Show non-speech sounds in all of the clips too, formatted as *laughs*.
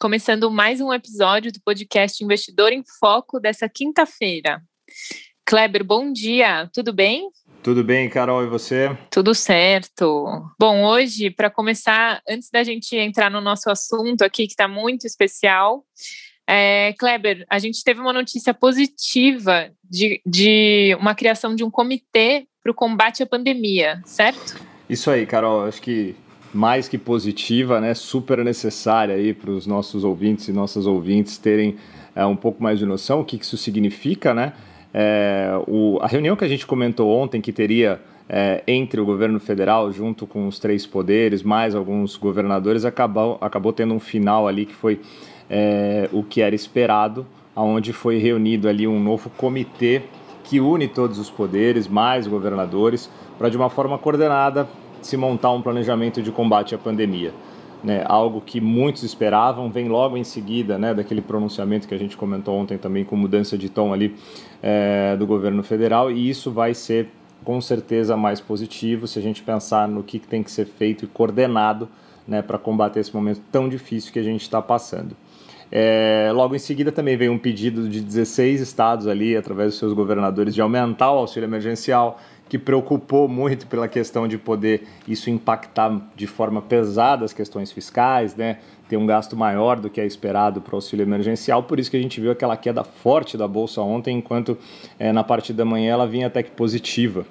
Começando mais um episódio do podcast Investidor em Foco dessa quinta-feira. Kleber, bom dia, tudo bem? Tudo bem, Carol, e você? Tudo certo. Bom, hoje, para começar, antes da gente entrar no nosso assunto aqui, que está muito especial, é, Kleber, a gente teve uma notícia positiva de, de uma criação de um comitê para o combate à pandemia, certo? Isso aí, Carol. Acho que mais que positiva, né, super necessária aí para os nossos ouvintes e nossas ouvintes terem é, um pouco mais de noção o que isso significa, né? É, o, a reunião que a gente comentou ontem que teria é, entre o governo federal junto com os três poderes, mais alguns governadores, acabou, acabou tendo um final ali que foi é, o que era esperado, aonde foi reunido ali um novo comitê que une todos os poderes, mais governadores, para de uma forma coordenada se montar um planejamento de combate à pandemia. Né, algo que muitos esperavam, vem logo em seguida né, daquele pronunciamento que a gente comentou ontem também, com mudança de tom ali é, do governo federal, e isso vai ser com certeza mais positivo se a gente pensar no que tem que ser feito e coordenado né, para combater esse momento tão difícil que a gente está passando. É, logo em seguida também veio um pedido de 16 estados ali, através dos seus governadores, de aumentar o auxílio emergencial, que preocupou muito pela questão de poder isso impactar de forma pesada as questões fiscais, né? ter um gasto maior do que é esperado para o auxílio emergencial, por isso que a gente viu aquela queda forte da Bolsa ontem, enquanto é, na parte da manhã ela vinha até que positiva.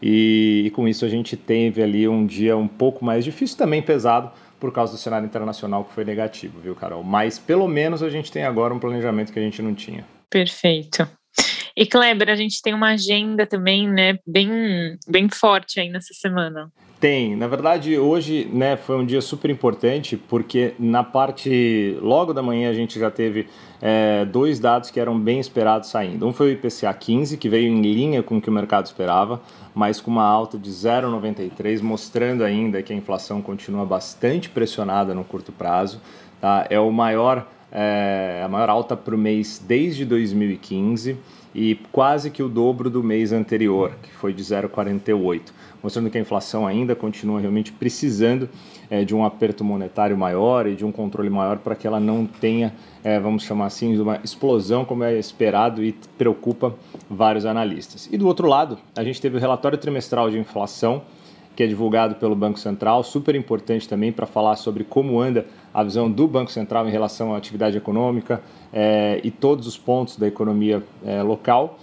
E, e, com isso a gente teve ali um dia um pouco mais difícil, também pesado, por causa do cenário internacional que foi negativo, viu, Carol? Mas pelo menos a gente tem agora um planejamento que a gente não tinha. Perfeito. E Kleber, a gente tem uma agenda também, né, bem, bem forte aí nessa semana. Tem, na verdade hoje, né, foi um dia super importante porque na parte logo da manhã a gente já teve é, dois dados que eram bem esperados saindo. Um foi o IPCA 15 que veio em linha com o que o mercado esperava, mas com uma alta de 0,93, mostrando ainda que a inflação continua bastante pressionada no curto prazo. Tá? É o maior é, a maior alta para o mês desde 2015 e quase que o dobro do mês anterior, que foi de 0,48, mostrando que a inflação ainda continua realmente precisando é, de um aperto monetário maior e de um controle maior para que ela não tenha, é, vamos chamar assim, uma explosão como é esperado e preocupa vários analistas. E do outro lado, a gente teve o relatório trimestral de inflação que é divulgado pelo Banco Central, super importante também para falar sobre como anda a visão do Banco Central em relação à atividade econômica é, e todos os pontos da economia é, local.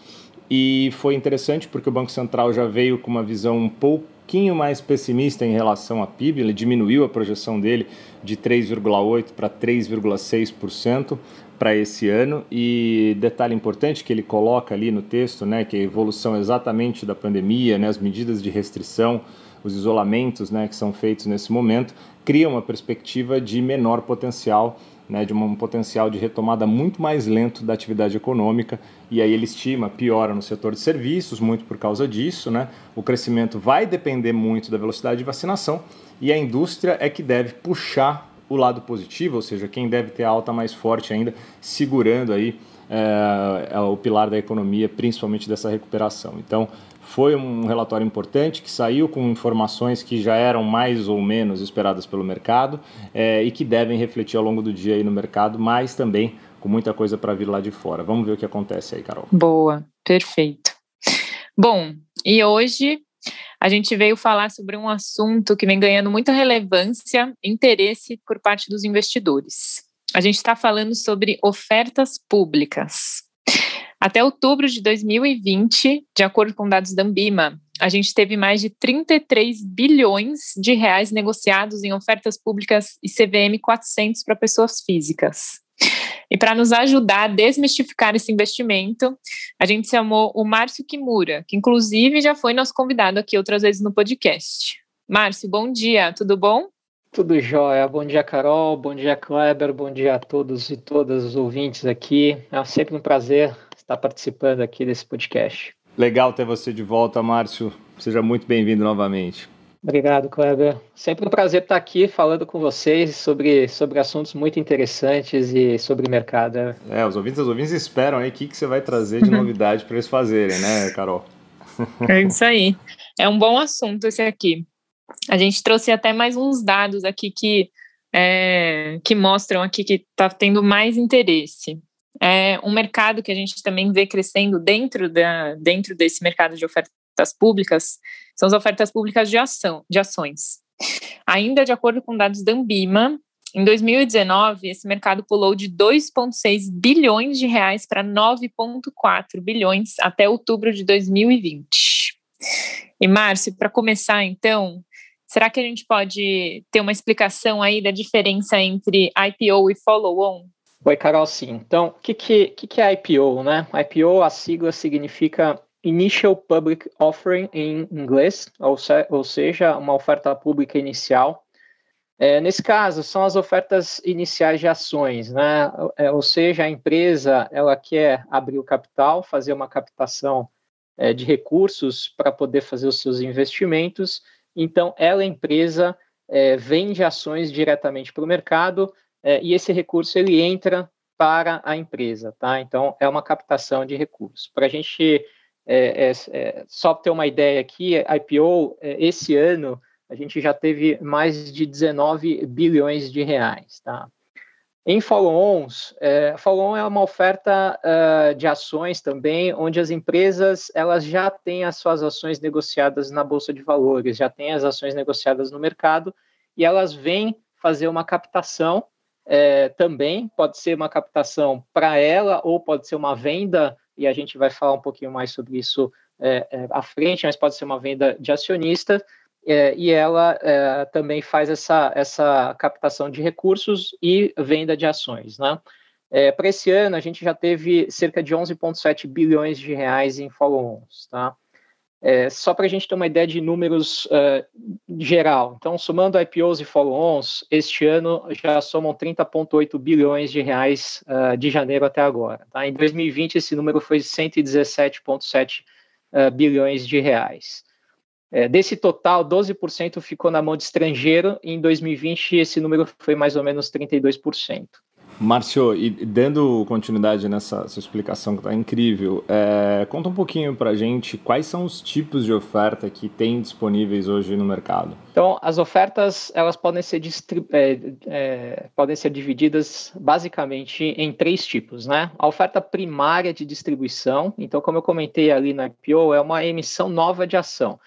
E foi interessante porque o Banco Central já veio com uma visão um pouquinho mais pessimista em relação à PIB, ele diminuiu a projeção dele de 3,8% para 3,6% para esse ano. E detalhe importante que ele coloca ali no texto, né, que é a evolução exatamente da pandemia, né, as medidas de restrição, os isolamentos né, que são feitos nesse momento, criam uma perspectiva de menor potencial, né, de um potencial de retomada muito mais lento da atividade econômica, e aí ele estima piora no setor de serviços, muito por causa disso. Né? O crescimento vai depender muito da velocidade de vacinação, e a indústria é que deve puxar o lado positivo, ou seja, quem deve ter alta mais forte ainda, segurando aí é, o pilar da economia, principalmente dessa recuperação. Então, foi um relatório importante que saiu com informações que já eram mais ou menos esperadas pelo mercado é, e que devem refletir ao longo do dia aí no mercado, mas também com muita coisa para vir lá de fora. Vamos ver o que acontece aí, Carol. Boa, perfeito. Bom, e hoje a gente veio falar sobre um assunto que vem ganhando muita relevância, interesse por parte dos investidores. A gente está falando sobre ofertas públicas. Até outubro de 2020, de acordo com dados da Ambima, a gente teve mais de 33 bilhões de reais negociados em ofertas públicas e CVM 400 para pessoas físicas. E para nos ajudar a desmistificar esse investimento, a gente chamou o Márcio Kimura, que inclusive já foi nosso convidado aqui outras vezes no podcast. Márcio, bom dia, tudo bom? Tudo jóia. Bom dia, Carol. Bom dia, Kleber. Bom dia a todos e todas os ouvintes aqui. É sempre um prazer estar participando aqui desse podcast. Legal ter você de volta, Márcio. Seja muito bem-vindo novamente. Obrigado, Kleber. Sempre um prazer estar aqui falando com vocês sobre, sobre assuntos muito interessantes e sobre mercado. É, os ouvintes, os ouvintes esperam aí o que, que você vai trazer de novidade para eles fazerem, né, Carol? É isso aí. É um bom assunto esse aqui. A gente trouxe até mais uns dados aqui que, é, que mostram aqui que está tendo mais interesse. É um mercado que a gente também vê crescendo dentro, da, dentro desse mercado de ofertas públicas são as ofertas públicas de ação, de ações. Ainda de acordo com dados da Ambima, em 2019, esse mercado pulou de 2,6 bilhões de reais para 9,4 bilhões até outubro de 2020. E, Márcio, para começar, então, Será que a gente pode ter uma explicação aí da diferença entre IPO e follow-on? Oi, Carol, sim. Então, o que, que, que é IPO, né? IPO, a sigla significa Initial Public Offering em inglês, ou, se, ou seja, uma oferta pública inicial. É, nesse caso, são as ofertas iniciais de ações, né? É, ou seja, a empresa ela quer abrir o capital, fazer uma captação é, de recursos para poder fazer os seus investimentos então, ela, empresa, é, vende ações diretamente para o mercado é, e esse recurso ele entra para a empresa, tá? Então, é uma captação de recursos. Para a gente é, é, é, só ter uma ideia aqui, IPO, é, esse ano, a gente já teve mais de 19 bilhões de reais, tá? Em follow-ons, é, follow-on é uma oferta uh, de ações também, onde as empresas elas já têm as suas ações negociadas na bolsa de valores, já têm as ações negociadas no mercado e elas vêm fazer uma captação é, também. Pode ser uma captação para ela ou pode ser uma venda e a gente vai falar um pouquinho mais sobre isso é, é, à frente, mas pode ser uma venda de acionista é, e ela é, também faz essa, essa captação de recursos e venda de ações. Né? É, Para esse ano, a gente já teve cerca de 11,7 bilhões de reais em follow-ons. Tá? É, só para a gente ter uma ideia de números uh, geral. Então, somando IPOs e follow-ons, este ano já somam 30,8 bilhões de reais uh, de janeiro até agora. Tá? Em 2020, esse número foi 117,7 uh, bilhões de reais. É, desse total, 12% ficou na mão de estrangeiro, e em 2020 esse número foi mais ou menos 32%. Márcio, e dando continuidade nessa sua explicação que está incrível, é, conta um pouquinho para a gente quais são os tipos de oferta que tem disponíveis hoje no mercado. Então, as ofertas elas podem ser, é, é, podem ser divididas basicamente em três tipos, né? A oferta primária de distribuição, então, como eu comentei ali na IPO, é uma emissão nova de ação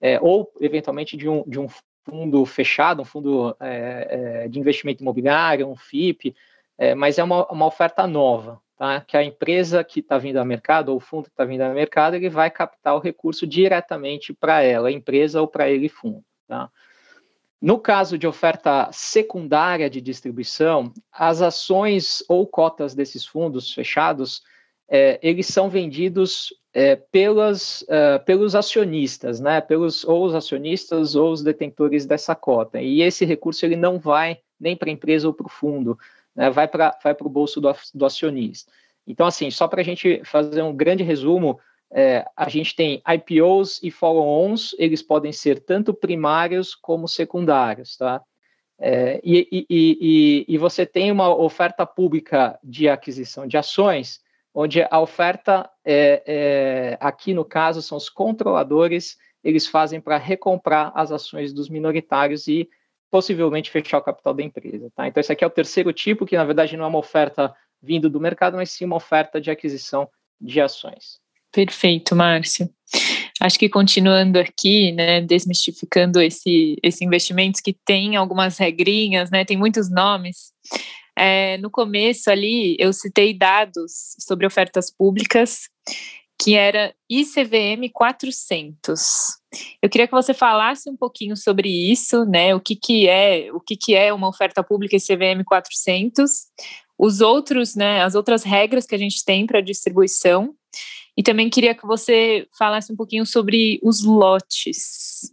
é, ou eventualmente de um, de um fundo fechado, um fundo é, é, de investimento imobiliário, um FIP, é, mas é uma, uma oferta nova, tá? que a empresa que está vindo ao mercado, ou o fundo que está vindo ao mercado, ele vai captar o recurso diretamente para ela, empresa ou para ele fundo. Tá? No caso de oferta secundária de distribuição, as ações ou cotas desses fundos fechados, é, eles são vendidos é, pelas, uh, pelos acionistas, né, pelos ou os acionistas ou os detentores dessa cota. E esse recurso ele não vai nem para a empresa ou para o fundo, né, vai para vai o bolso do, do acionista. Então, assim, só para a gente fazer um grande resumo, é, a gente tem IPOs e follow-ons, eles podem ser tanto primários como secundários, tá? É, e, e, e, e você tem uma oferta pública de aquisição de ações, onde a oferta, é, é, aqui no caso, são os controladores, eles fazem para recomprar as ações dos minoritários e possivelmente fechar o capital da empresa. Tá? Então, esse aqui é o terceiro tipo, que na verdade não é uma oferta vindo do mercado, mas sim uma oferta de aquisição de ações. Perfeito, Márcio. Acho que continuando aqui, né, desmistificando esse, esse investimentos que tem algumas regrinhas, né, tem muitos nomes. É, no começo ali, eu citei dados sobre ofertas públicas, que era ICVM 400. Eu queria que você falasse um pouquinho sobre isso, né? O que, que é, o que, que é uma oferta pública ICVM 400, os outros, né, as outras regras que a gente tem para distribuição, e também queria que você falasse um pouquinho sobre os lotes.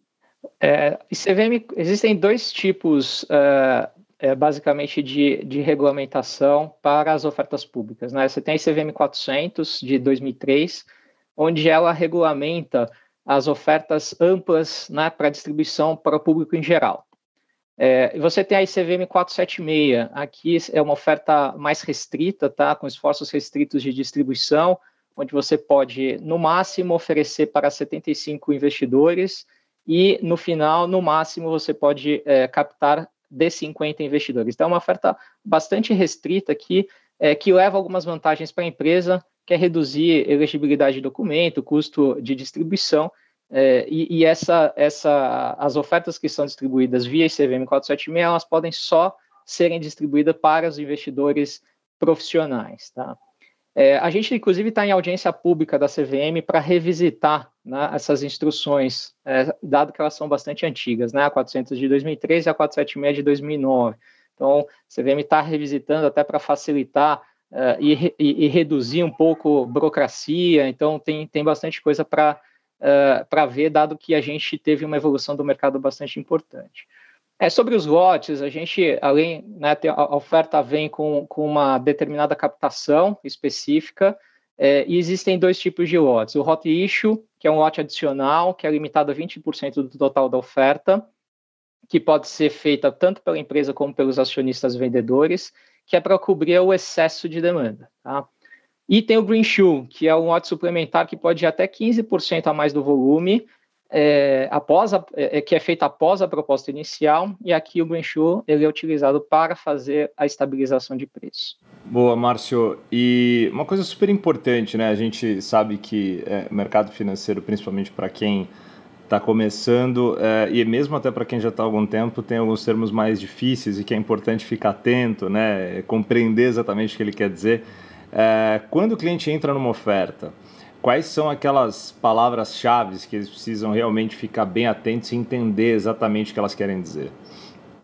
É, CVM, existem dois tipos, uh, basicamente, de, de regulamentação para as ofertas públicas. Né? Você tem a ICVM 400, de 2003, onde ela regulamenta as ofertas amplas né, para distribuição para o público em geral. É, você tem a ICVM 476, aqui é uma oferta mais restrita, tá, com esforços restritos de distribuição, onde você pode, no máximo, oferecer para 75 investidores e, no final, no máximo, você pode é, captar de 50 investidores. Então, é uma oferta bastante restrita aqui, é, que leva algumas vantagens para a empresa, que é reduzir elegibilidade de documento, custo de distribuição, é, e, e essa, essa, as ofertas que são distribuídas via ICVM 476, elas podem só serem distribuídas para os investidores profissionais. Tá? É, a gente, inclusive, está em audiência pública da CVM para revisitar né, essas instruções, é, dado que elas são bastante antigas, né, a 400 de 2003 e a 476 de 2009. Então, a CVM está revisitando até para facilitar uh, e, e, e, reduzir um pouco burocracia, então tem, tem bastante coisa para uh, para ver, dado que a gente teve uma evolução do mercado bastante importante. É, sobre os lotes, a gente, além, né, a oferta vem com, com uma determinada captação específica, é, e existem dois tipos de lotes. O hot issue, que é um lote adicional, que é limitado a 20% do total da oferta, que pode ser feita tanto pela empresa como pelos acionistas vendedores, que é para cobrir o excesso de demanda. Tá? E tem o Green Shoe, que é um lote suplementar que pode ir até 15% a mais do volume, é, após a, é, que é feita após a proposta inicial, e aqui o Shoe ele é utilizado para fazer a estabilização de preço. Boa, Márcio. E uma coisa super importante, né? A gente sabe que é, mercado financeiro, principalmente para quem está começando, é, e mesmo até para quem já está há algum tempo, tem alguns termos mais difíceis e que é importante ficar atento, né? Compreender exatamente o que ele quer dizer. É, quando o cliente entra numa oferta, quais são aquelas palavras-chave que eles precisam realmente ficar bem atentos e entender exatamente o que elas querem dizer?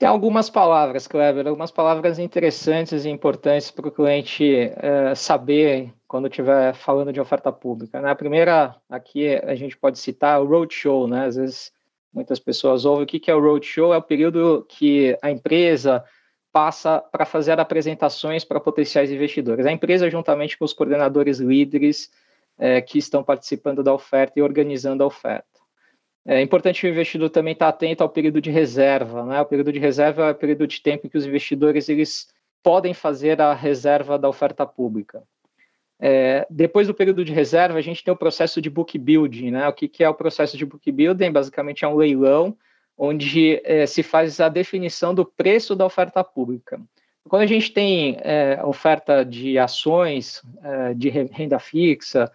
Tem algumas palavras, Kleber, algumas palavras interessantes e importantes para o cliente é, saber quando estiver falando de oferta pública. Né? A primeira, aqui a gente pode citar o roadshow, né? Às vezes muitas pessoas ouvem o que é o roadshow, é o período que a empresa passa para fazer apresentações para potenciais investidores. A empresa, juntamente com os coordenadores líderes, é, que estão participando da oferta e organizando a oferta. É importante o investidor também estar atento ao período de reserva. Né? O período de reserva é o período de tempo em que os investidores eles podem fazer a reserva da oferta pública. É, depois do período de reserva, a gente tem o processo de book building. Né? O que, que é o processo de book building? Basicamente é um leilão onde é, se faz a definição do preço da oferta pública. Quando a gente tem é, oferta de ações, é, de renda fixa,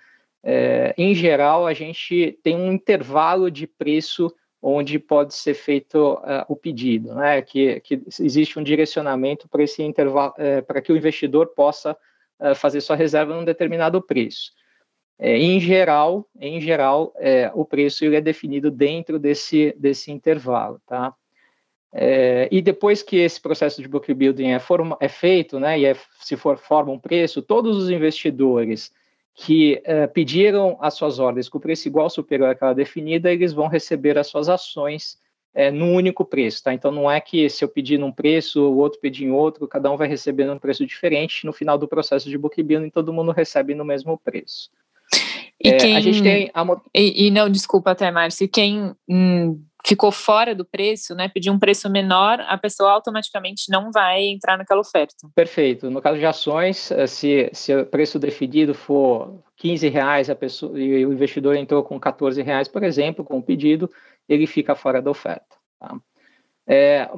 é, em geral, a gente tem um intervalo de preço onde pode ser feito uh, o pedido, né? que, que existe um direcionamento para esse intervalo, é, para que o investidor possa uh, fazer sua reserva num determinado preço. Em geral, em geral, o preço ele é definido dentro desse, desse intervalo, tá? E depois que esse processo de book building é, forma, é feito, né, e é, se for forma um preço, todos os investidores que uh, pediram as suas ordens com preço igual ou superior àquela definida, eles vão receber as suas ações é, num único preço, tá? Então não é que se eu pedir num preço, o outro pedir em outro, cada um vai receber num preço diferente. No final do processo de book building, todo mundo recebe no mesmo preço. E é, quem... A gente tem a... e, e, não, desculpa até, Márcio, quem hum, ficou fora do preço, né, pedir um preço menor, a pessoa automaticamente não vai entrar naquela oferta. Perfeito. No caso de ações, eh, se, se o preço definido for 15 reais a pessoa, e o investidor entrou com 14 reais, por exemplo, com o pedido, ele fica fora da oferta. Tá? É,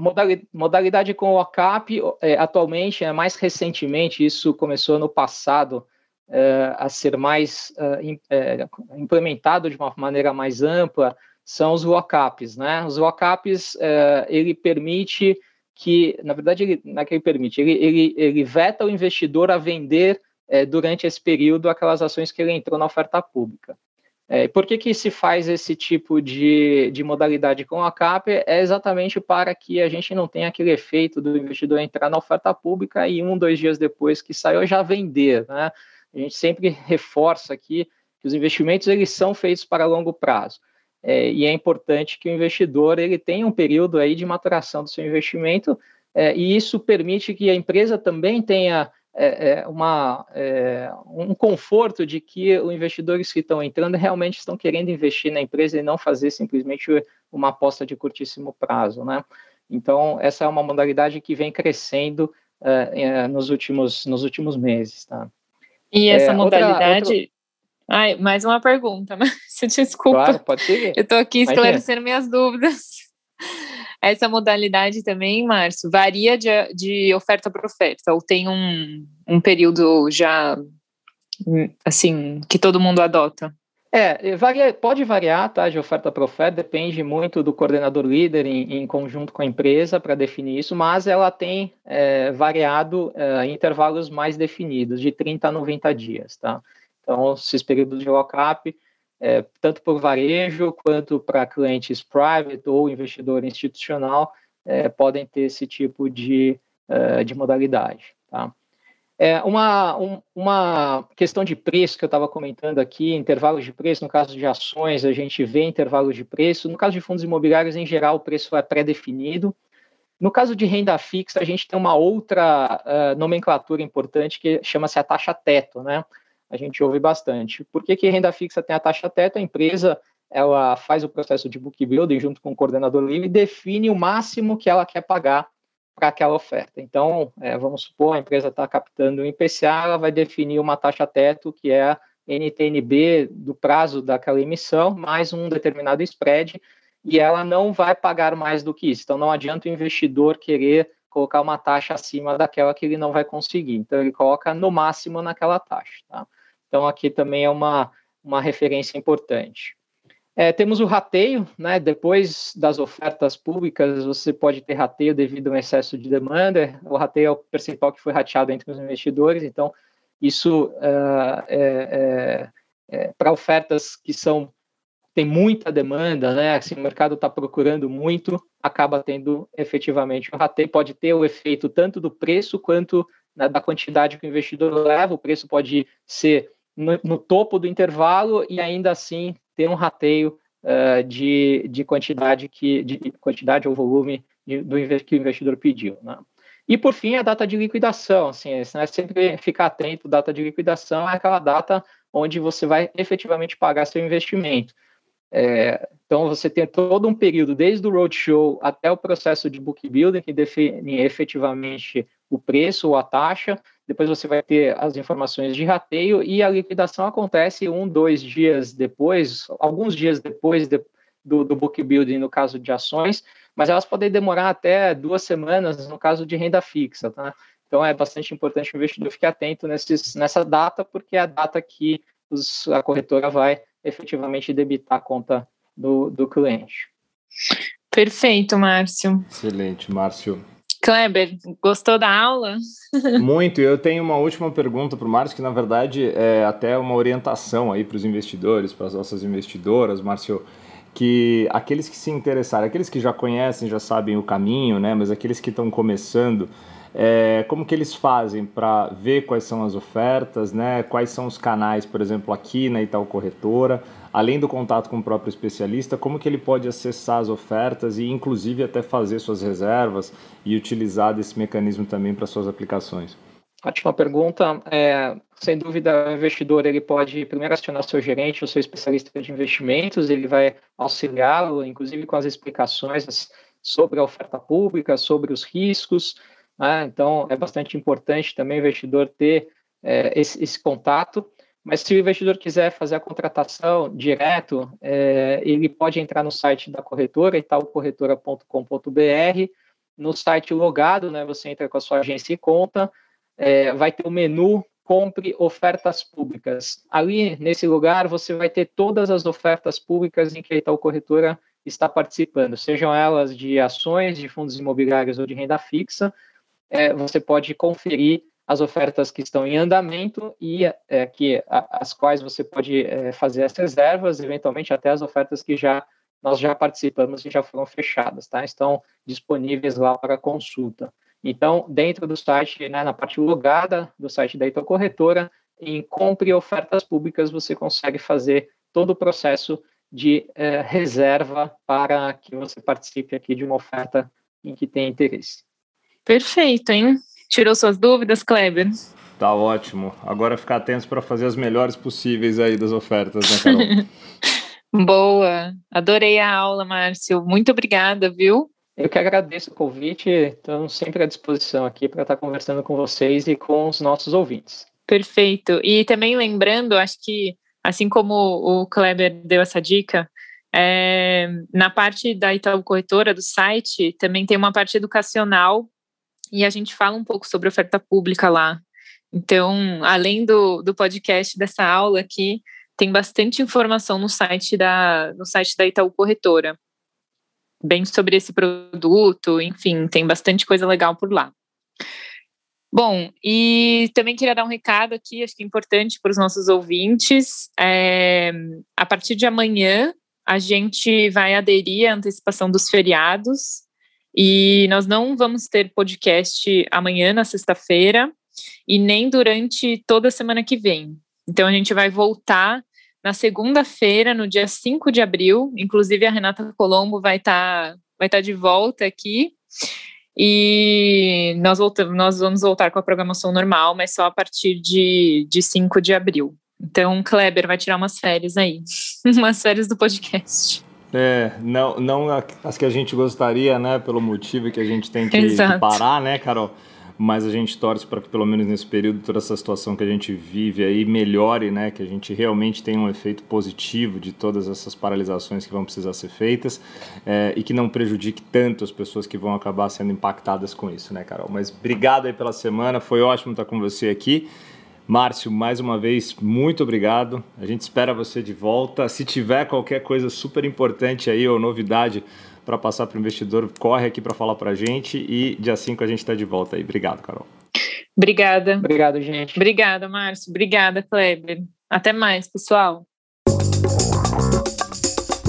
modalidade com o OCAP, é, atualmente, é, mais recentemente, isso começou no passado, é, a ser mais é, implementado de uma maneira mais ampla, são os lockups, né? Os lockups, é, ele permite que, na verdade, ele, não é que ele permite, ele, ele, ele veta o investidor a vender é, durante esse período aquelas ações que ele entrou na oferta pública. É, por que, que se faz esse tipo de, de modalidade com a CAP? É exatamente para que a gente não tenha aquele efeito do investidor entrar na oferta pública e um, dois dias depois que saiu já vender. Né? A gente sempre reforça aqui que os investimentos eles são feitos para longo prazo. É, e é importante que o investidor ele tenha um período aí de maturação do seu investimento é, e isso permite que a empresa também tenha é, é uma, é, um conforto de que os investidores que estão entrando realmente estão querendo investir na empresa e não fazer simplesmente uma aposta de curtíssimo prazo, né? Então, essa é uma modalidade que vem crescendo uh, nos, últimos, nos últimos meses, tá? E essa é, modalidade... Outra, Ai, mais uma pergunta, *laughs* mas desculpa. Claro, pode seguir. Eu estou aqui esclarecendo minhas dúvidas. Essa modalidade também, Márcio, varia de, de oferta para oferta, ou tem um, um período já, assim, que todo mundo adota? É, varia, pode variar, tá, de oferta para oferta, depende muito do coordenador líder em, em conjunto com a empresa para definir isso, mas ela tem é, variado é, intervalos mais definidos, de 30 a 90 dias, tá? Então, esses períodos de lock-up, é, tanto por varejo quanto para clientes private ou investidor institucional, é, podem ter esse tipo de, é, de modalidade. Tá? É, uma, um, uma questão de preço que eu estava comentando aqui, intervalos de preço, no caso de ações, a gente vê intervalos de preço, no caso de fundos imobiliários, em geral, o preço é pré-definido. No caso de renda fixa, a gente tem uma outra uh, nomenclatura importante que chama-se a taxa teto, né? A gente ouve bastante. Por que, que renda fixa tem a taxa teto? A empresa ela faz o processo de book building junto com o coordenador livre e define o máximo que ela quer pagar para aquela oferta. Então, é, vamos supor, a empresa está captando um IPCA, ela vai definir uma taxa teto, que é a NTNB do prazo daquela emissão, mais um determinado spread, e ela não vai pagar mais do que isso. Então, não adianta o investidor querer colocar uma taxa acima daquela que ele não vai conseguir. Então, ele coloca no máximo naquela taxa. Tá? Então, aqui também é uma, uma referência importante. É, temos o rateio, né? depois das ofertas públicas, você pode ter rateio devido a um excesso de demanda. O rateio é o percentual que foi rateado entre os investidores, então, isso uh, é, é, para ofertas que são tem muita demanda, né? Assim, o mercado está procurando muito, acaba tendo efetivamente o rateio. Pode ter o efeito tanto do preço quanto né, da quantidade que o investidor leva. O preço pode ser no, no topo do intervalo e ainda assim ter um rateio uh, de, de quantidade que de quantidade ou volume de, do que o investidor pediu. Né? E por fim a data de liquidação, assim, né, sempre ficar atento. Data de liquidação é aquela data onde você vai efetivamente pagar seu investimento. É, então, você tem todo um período, desde o roadshow até o processo de book building, que define efetivamente o preço ou a taxa. Depois você vai ter as informações de rateio e a liquidação acontece um, dois dias depois, alguns dias depois de, do, do book building no caso de ações, mas elas podem demorar até duas semanas no caso de renda fixa, tá? Então é bastante importante o investidor ficar atento nesses, nessa data, porque é a data que os, a corretora vai efetivamente debitar a conta do, do cliente. Perfeito, Márcio. Excelente, Márcio. Kleber, gostou da aula? Muito. Eu tenho uma última pergunta para o Márcio, que na verdade é até uma orientação aí para os investidores, para as nossas investidoras, Márcio, que aqueles que se interessarem, aqueles que já conhecem, já sabem o caminho, né, mas aqueles que estão começando, é, como que eles fazem para ver quais são as ofertas, né? Quais são os canais, por exemplo, aqui na Itaú Corretora, além do contato com o próprio especialista, como que ele pode acessar as ofertas e, inclusive, até fazer suas reservas e utilizar desse mecanismo também para suas aplicações? Ótima pergunta. É, sem dúvida, o investidor ele pode primeiro acionar seu gerente, o seu especialista de investimentos, ele vai auxiliá-lo, inclusive com as explicações sobre a oferta pública, sobre os riscos, né? Então, é bastante importante também o investidor ter é, esse, esse, contato. Mas se o investidor quiser fazer a contratação direto, é, ele pode entrar no site da corretora, italcorretora.com.br. No site logado, né, você entra com a sua agência e conta, é, vai ter o menu Compre Ofertas Públicas. Ali, nesse lugar, você vai ter todas as ofertas públicas em que a Itaú Corretora está participando, sejam elas de ações, de fundos imobiliários ou de renda fixa, é, você pode conferir as ofertas que estão em andamento e é, que a, as quais você pode é, fazer as reservas, eventualmente até as ofertas que já nós já participamos e já foram fechadas, tá? Estão disponíveis lá para consulta. Então, dentro do site, né, na parte logada do site da Ito Corretora, em compre ofertas públicas, você consegue fazer todo o processo de eh, reserva para que você participe aqui de uma oferta em que tem interesse. Perfeito, hein? Tirou suas dúvidas, Kleber? Tá ótimo. Agora ficar atentos para fazer as melhores possíveis aí das ofertas, né, Carol? *laughs* Boa. Adorei a aula, Márcio. Muito obrigada, viu? Eu que agradeço o convite. Estamos sempre à disposição aqui para estar conversando com vocês e com os nossos ouvintes. Perfeito. E também lembrando, acho que assim como o Kleber deu essa dica, é, na parte da Itaú Corretora do site também tem uma parte educacional e a gente fala um pouco sobre oferta pública lá. Então, além do, do podcast dessa aula aqui, tem bastante informação no site da, no site da Itaú Corretora. Bem sobre esse produto, enfim, tem bastante coisa legal por lá. Bom, e também queria dar um recado aqui, acho que é importante para os nossos ouvintes. É, a partir de amanhã, a gente vai aderir à antecipação dos feriados e nós não vamos ter podcast amanhã, na sexta-feira, e nem durante toda a semana que vem. Então, a gente vai voltar na segunda-feira, no dia 5 de abril. Inclusive, a Renata Colombo vai estar tá, vai tá de volta aqui. E nós, voltamos, nós vamos voltar com a programação normal, mas só a partir de, de 5 de abril. Então, Kleber vai tirar umas férias aí, *laughs* umas férias do podcast. É, não, não as que a gente gostaria, né, pelo motivo que a gente tem que, que parar, né, Carol? mas a gente torce para que pelo menos nesse período toda essa situação que a gente vive aí melhore, né, que a gente realmente tenha um efeito positivo de todas essas paralisações que vão precisar ser feitas é, e que não prejudique tanto as pessoas que vão acabar sendo impactadas com isso, né, Carol? Mas obrigado aí pela semana, foi ótimo estar com você aqui. Márcio, mais uma vez, muito obrigado. A gente espera você de volta. Se tiver qualquer coisa super importante aí ou novidade para passar para o investidor, corre aqui para falar para a gente e dia 5 a gente está de volta aí. Obrigado, Carol. Obrigada. Obrigado, gente. Obrigada, Márcio. Obrigada, Kleber. Até mais, pessoal.